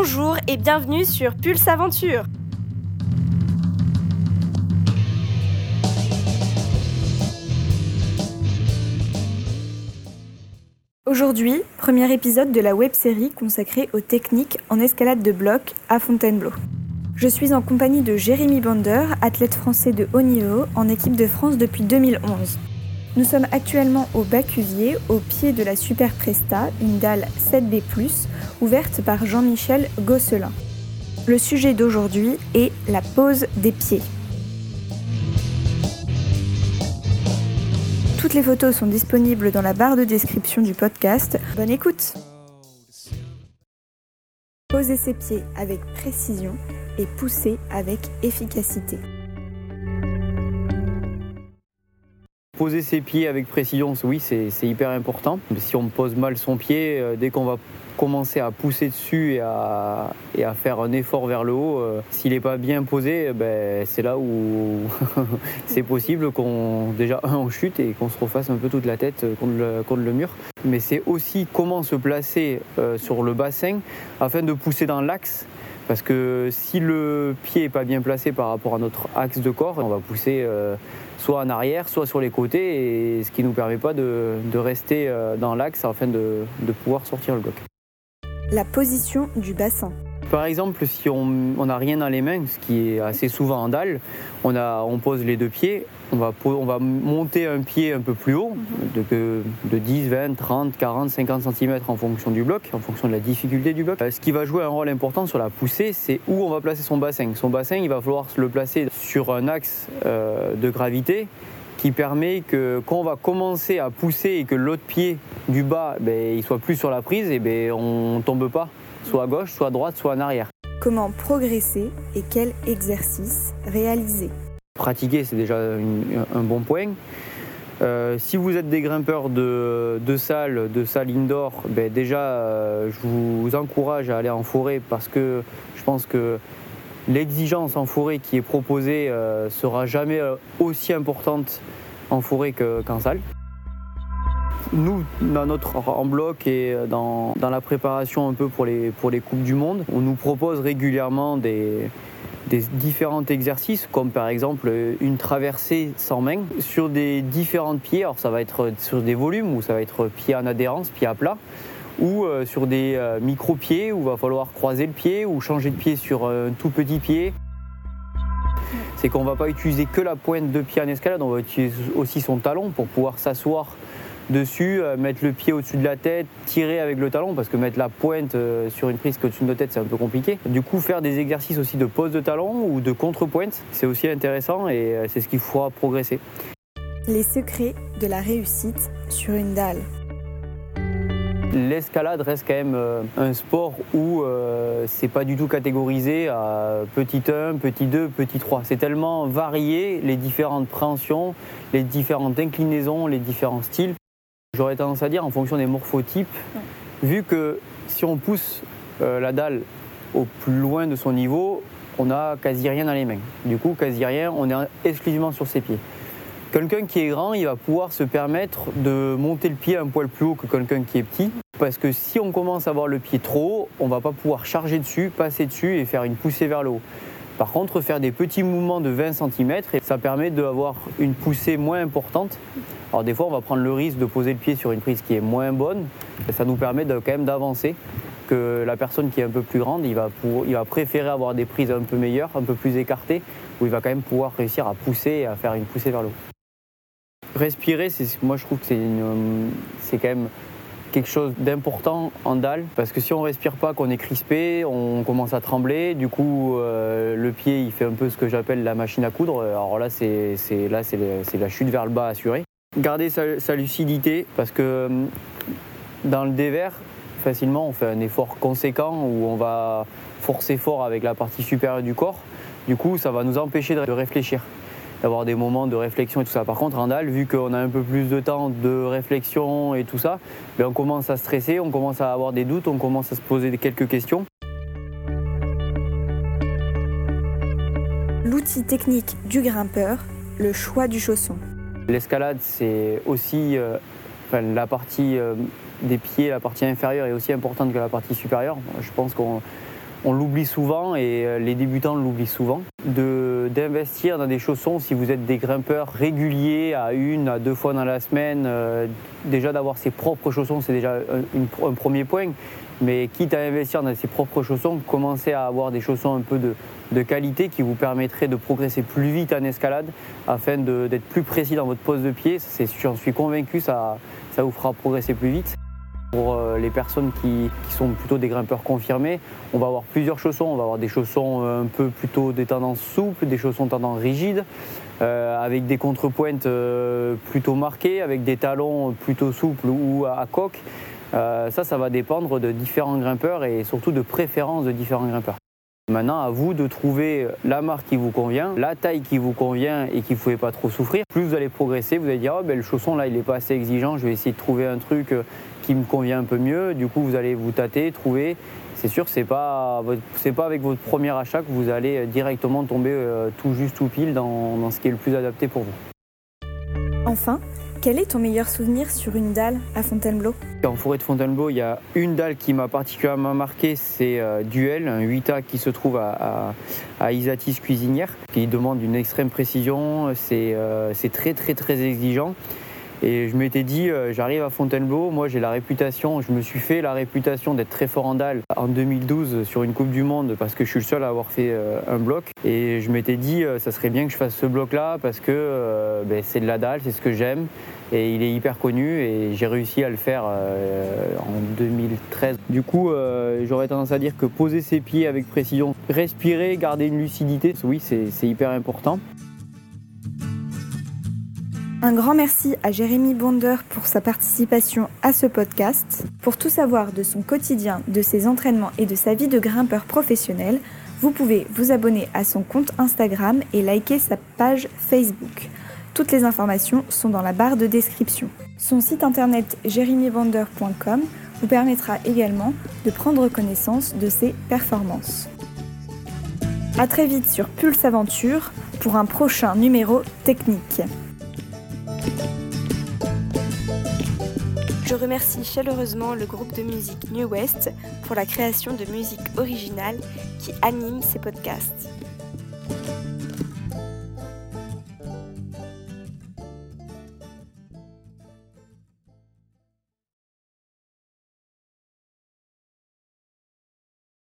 Bonjour et bienvenue sur Pulse Aventure. Aujourd'hui, premier épisode de la web-série consacrée aux techniques en escalade de bloc à Fontainebleau. Je suis en compagnie de Jérémy Bander, athlète français de haut niveau en équipe de France depuis 2011. Nous sommes actuellement au Bacuvier, au pied de la Super Presta, une dalle 7B+, ouverte par Jean-Michel Gosselin. Le sujet d'aujourd'hui est la pose des pieds. Toutes les photos sont disponibles dans la barre de description du podcast. Bonne écoute Poser ses pieds avec précision et pousser avec efficacité. Poser ses pieds avec précision, oui, c'est hyper important. Si on pose mal son pied, euh, dès qu'on va commencer à pousser dessus et à, faire un effort vers le haut, euh, s'il n'est pas bien posé, ben, c'est là où c'est possible qu'on déjà un chute et qu'on se refasse un peu toute la tête contre le, mur. Mais c'est aussi comment se placer euh, sur le bassin afin de pousser dans l'axe parce que si le pied n'est pas bien placé par rapport à notre axe de corps, on va pousser euh, soit en arrière, soit sur les côtés, et ce qui ne nous permet pas de, rester euh, dans l'axe afin de, de pouvoir sortir le bloc. La position du bassin. Par exemple, si on n'a rien dans les mains, ce qui est assez souvent en dalle, on, a, on pose les deux pieds, on va, on va monter un pied un peu plus haut, de, de 10, 20, 30, 40, 50 cm en fonction du bloc, en fonction de la difficulté du bloc. Euh, ce qui va jouer un rôle important sur la poussée, c'est où on va placer son bassin. Son bassin, il va falloir le placer sur un axe euh, de gravité qui permet que quand on va commencer à pousser et que l'autre pied du bas, ben, il soit plus sur la prise, et ben, on ne tombe pas soit à gauche, soit à droite, soit en arrière. Comment progresser et quel exercice réaliser? Pratiquer, c'est déjà un bon point. Euh, si vous êtes des grimpeurs de, de salles, de salles indoor, ben déjà, euh, je vous encourage à aller en forêt parce que je pense que l'exigence en forêt qui est proposée euh, sera jamais aussi importante en forêt qu'en salle. Nous, dans notre en bloc et dans, la préparation un peu pour les, pour les Coupes du Monde, on nous propose régulièrement des, des différents exercices, comme par exemple une traversée sans main sur des différents pieds. Alors ça va être sur des volumes ou ça va être pied en adhérence, pied à plat, ou euh, sur des euh, micro-pieds où il va falloir croiser le pied ou changer de pied sur un tout petit pied. C'est qu'on va pas utiliser que la pointe de pied en escalade, on va utiliser aussi son talon pour pouvoir s'asseoir dessus, euh, mettre le pied au-dessus de la tête, tirer avec le talon, parce que mettre la pointe euh, sur une prise qui au-dessus de notre tête, c'est un peu compliqué. Du coup, faire des exercices aussi de pose de talon ou de contre-pointe, c'est aussi intéressant et euh, c'est ce qu'il faudra progresser. Les secrets de la réussite sur une dalle. L'escalade reste quand même un sport où c'est pas du tout catégorisé à petit 1, petit 2, petit 3. C'est tellement varié les différentes préhensions, les différentes inclinaisons, les différents styles J'aurais tendance à dire en fonction des morphotypes, vu que si on pousse euh, la dalle au plus loin de son niveau, on n'a quasi rien dans les mains. Du coup, quasi rien, on est exclusivement sur ses pieds. Quelqu'un qui est grand, il va pouvoir se permettre de monter le pied un poil plus haut que quelqu'un qui est petit. Parce que si on commence à avoir le pied trop haut, on va pas pouvoir charger dessus, passer dessus et faire une poussée vers le haut. Par contre, faire des petits mouvements de 20 cm, ça permet d'avoir une poussée moins importante alors des fois, on va prendre le risque de poser le pied sur une prise qui est moins bonne. Et ça nous permet quand même d'avancer. Que la personne qui est un peu plus grande, il va, il va préférer avoir des prises un peu meilleures, un peu plus écartées, où il va quand même pouvoir réussir à pousser et à faire une poussée vers le haut. Respirer, moi je trouve que c'est quand même quelque chose d'important en dalle parce que si on respire pas, qu'on est crispé, on commence à trembler. Du coup, euh, le pied il fait un peu ce que j'appelle la machine à coudre. Alors là, c'est là c'est la chute vers le bas assurée garder sa, lucidité parce que euh, dans le dévers, facilement, on fait un effort conséquent où on va forcer fort avec la partie supérieure du corps. Du coup, ça va nous empêcher de réfléchir, d'avoir des moments de réflexion et tout ça. Par contre, en dalle, vu qu'on a un peu plus de temps de réflexion et tout ça, ben, on commence à stresser, on commence à avoir des doutes, on commence à se poser quelques questions. L'outil technique du grimpeur, le choix du chausson. L'escalade, c'est aussi euh, la partie euh, des pieds, la partie inférieure est aussi importante que la partie supérieure. Je pense qu'on on l'oublie souvent et euh, les débutants l'oublient souvent. D'investir dans des chaussons, si vous êtes des grimpeurs réguliers à une à deux fois dans la semaine, euh, déjà d'avoir ses propres chaussons, c'est déjà un, premier point. Mais quitte à investir dans ses propres chaussons, commencez à avoir des chaussons un peu de, qualité qui vous permettraient de progresser plus vite en escalade afin d'être plus précis dans votre pose de pied. J'en suis convaincu, ça, ça vous fera progresser plus vite. Pour euh, les personnes qui, sont plutôt des grimpeurs confirmés, on va avoir plusieurs chaussons. On va avoir des chaussons euh, un peu plutôt des tendances souples, des chaussons tendances rigides, euh, avec des contrepointes plutôt marquées, avec des talons plutôt souples ou à, coque. ça, ça va dépendre de différents grimpeurs et surtout de préférences de différents grimpeurs. Maintenant, à vous de trouver la marque qui vous convient, la taille qui vous convient et qui ne pouvez pas trop souffrir. Plus vous allez progresser, vous allez dire oh, ben, le chausson là il n'est pas assez exigeant, je vais essayer de trouver un truc qui me convient un peu mieux. Du coup, vous allez vous tâter, trouver. C'est sûr, c'est pas c'est pas avec votre premier achat que vous allez directement tomber euh, tout juste tout pile dans, dans ce qui est le plus adapté pour vous. Enfin, quel est ton meilleur souvenir sur une dalle à Fontainebleau? En forêt de Fontainebleau, il y a une dalle qui m'a particulièrement marqué, c'est euh, Duel, un 8A qui se trouve à, à, Isatis Cuisinière, qui demande une extrême précision, c'est euh, très très très exigeant. Et je m'étais dit, euh, j'arrive à Fontainebleau, moi j'ai la réputation, je me suis fait la réputation d'être très fort en dalle en 2012 sur une Coupe du Monde parce que je suis le seul à avoir fait euh, un bloc. Et je m'étais dit, euh, ça serait bien que je fasse ce bloc-là parce que ben, c'est de la dalle, c'est ce que j'aime. Et il est hyper connu et j'ai réussi à le faire en 2013. Du coup, j'aurais tendance à dire que poser ses pieds avec précision, respirer, garder une lucidité, oui, c'est hyper important. Un grand merci à Jérémy Bonder pour sa participation à ce podcast. Pour tout savoir de son quotidien, de ses entraînements et de sa vie de grimpeur professionnel, vous pouvez vous abonner à son compte Instagram et liker sa page Facebook. Toutes les informations sont dans la barre de description. Son site internet jeremybonder.com vous permettra également de prendre connaissance de ses performances. A très vite sur Pulse Aventure pour un prochain numéro technique. Je remercie chaleureusement le groupe de musique New West pour la création de musique originale qui anime ces podcasts.